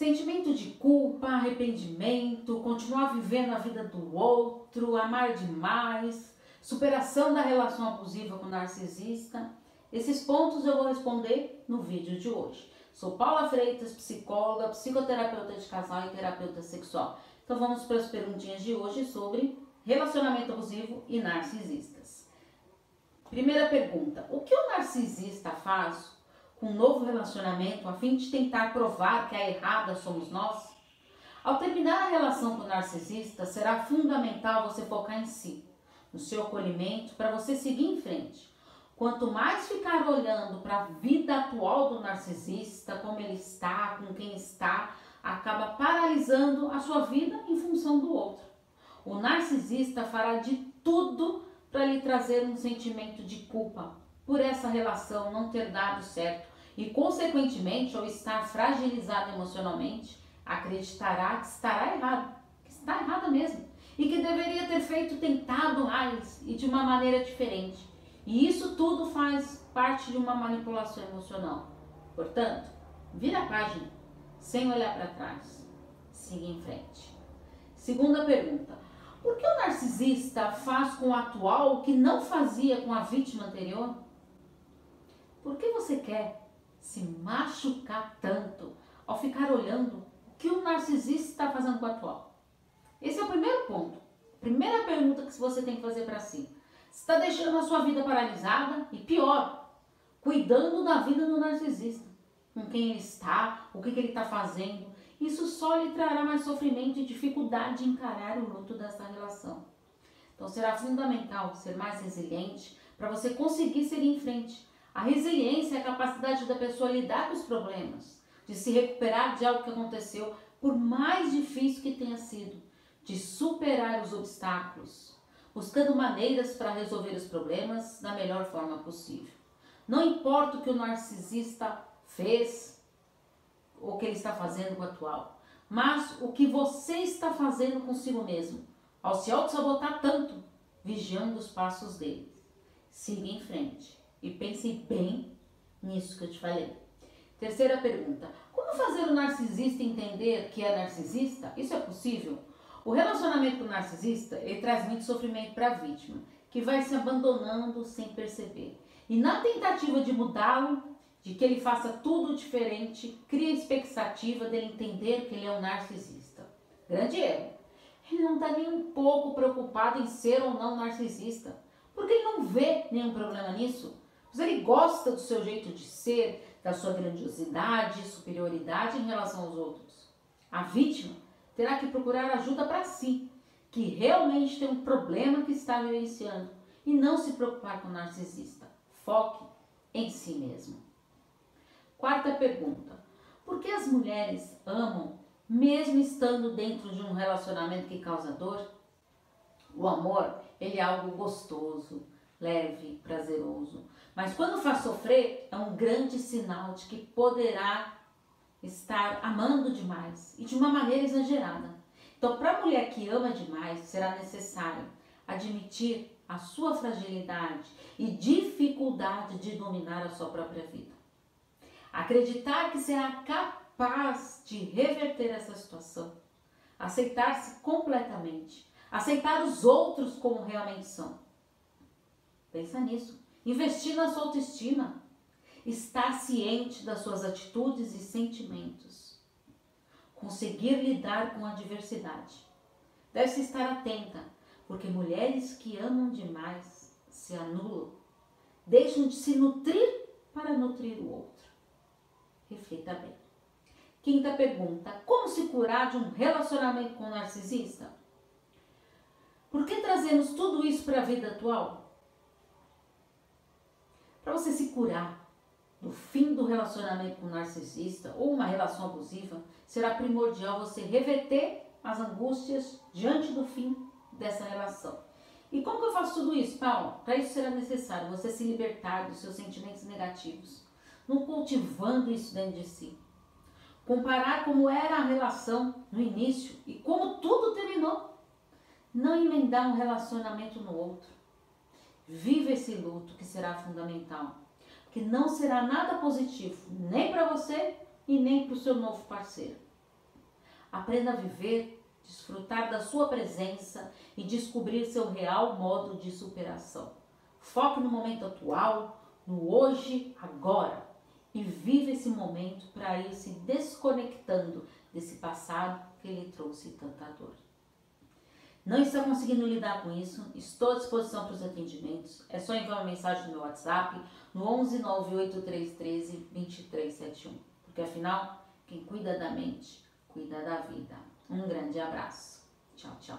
Sentimento de culpa, arrependimento, continuar vivendo a vida do outro, amar demais, superação da relação abusiva com o narcisista. Esses pontos eu vou responder no vídeo de hoje. Sou Paula Freitas, psicóloga, psicoterapeuta de casal e terapeuta sexual. Então vamos para as perguntinhas de hoje sobre relacionamento abusivo e narcisistas. Primeira pergunta: o que o narcisista faz com um novo relacionamento a fim de tentar provar que a errada somos nós? Ao terminar a relação com o narcisista, será fundamental você focar em si, no seu acolhimento, para você seguir em frente. Quanto mais ficar olhando para a vida atual do narcisista, como ele está, com quem está, acaba paralisando a sua vida em função do outro. O narcisista fará de tudo para lhe trazer um sentimento de culpa por essa relação não ter dado certo e, consequentemente, ao estar fragilizado emocionalmente, acreditará que estará errado, que está errada mesmo, e que deveria ter feito tentado mais e de uma maneira diferente. E isso tudo faz parte de uma manipulação emocional. Portanto, vira a página, sem olhar para trás. Siga em frente. Segunda pergunta: por que o narcisista faz com o atual o que não fazia com a vítima anterior? Por que você quer se machucar tanto ao ficar olhando o que o narcisista está fazendo com o atual? Esse é o primeiro ponto. Primeira pergunta que você tem que fazer para si. Está deixando a sua vida paralisada e pior, cuidando da vida do narcisista. Com quem ele está, o que, que ele está fazendo. Isso só lhe trará mais sofrimento e dificuldade de encarar o luto dessa relação. Então será fundamental ser mais resiliente para você conseguir seguir em frente a resiliência é a capacidade da pessoa lidar com os problemas, de se recuperar de algo que aconteceu, por mais difícil que tenha sido, de superar os obstáculos, buscando maneiras para resolver os problemas da melhor forma possível. Não importa o que o narcisista fez ou o que ele está fazendo com o atual, mas o que você está fazendo consigo mesmo, ao se auto-sabotar tanto, vigiando os passos dele. Siga em frente. E pense bem nisso que eu te falei. Terceira pergunta: como fazer o narcisista entender que é narcisista? Isso é possível? O relacionamento com o narcisista ele traz muito sofrimento para a vítima, que vai se abandonando sem perceber. E na tentativa de mudá-lo, de que ele faça tudo diferente, cria a expectativa dele entender que ele é um narcisista. Grande erro. Ele não está nem um pouco preocupado em ser ou não narcisista, porque ele não vê nenhum problema nisso. Mas ele gosta do seu jeito de ser, da sua grandiosidade, superioridade em relação aos outros. A vítima terá que procurar ajuda para si, que realmente tem um problema que está vivenciando, e não se preocupar com o narcisista. Foque em si mesmo. Quarta pergunta: por que as mulheres amam mesmo estando dentro de um relacionamento que causa dor? O amor, ele é algo gostoso, leve, prazeroso. Mas quando faz sofrer, é um grande sinal de que poderá estar amando demais e de uma maneira exagerada. Então, para a mulher que ama demais, será necessário admitir a sua fragilidade e dificuldade de dominar a sua própria vida. Acreditar que será capaz de reverter essa situação. Aceitar-se completamente. Aceitar os outros como realmente são Pensa nisso. Investir na sua autoestima. Estar ciente das suas atitudes e sentimentos. Conseguir lidar com a diversidade. Deve-se estar atenta, porque mulheres que amam demais se anulam, deixam de se nutrir para nutrir o outro. Reflita bem. Quinta pergunta: como se curar de um relacionamento com um narcisista? Por que trazemos tudo isso para a vida atual? Para você se curar do fim do relacionamento com o narcisista ou uma relação abusiva, será primordial você reverter as angústias diante do fim dessa relação. E como que eu faço tudo isso, Paulo? Para isso será necessário você se libertar dos seus sentimentos negativos, não cultivando isso dentro de si. Comparar como era a relação no início e como tudo terminou. Não emendar um relacionamento no outro. Viva esse luto que será fundamental, que não será nada positivo nem para você e nem para o seu novo parceiro. Aprenda a viver, desfrutar da sua presença e descobrir seu real modo de superação. Foque no momento atual, no hoje, agora e vive esse momento para ir se desconectando desse passado que lhe trouxe tanta dor. Não está conseguindo lidar com isso? Estou à disposição para os atendimentos. É só enviar uma mensagem no meu WhatsApp no 11 98313 2371. Porque afinal, quem cuida da mente, cuida da vida. Um grande abraço. Tchau, tchau.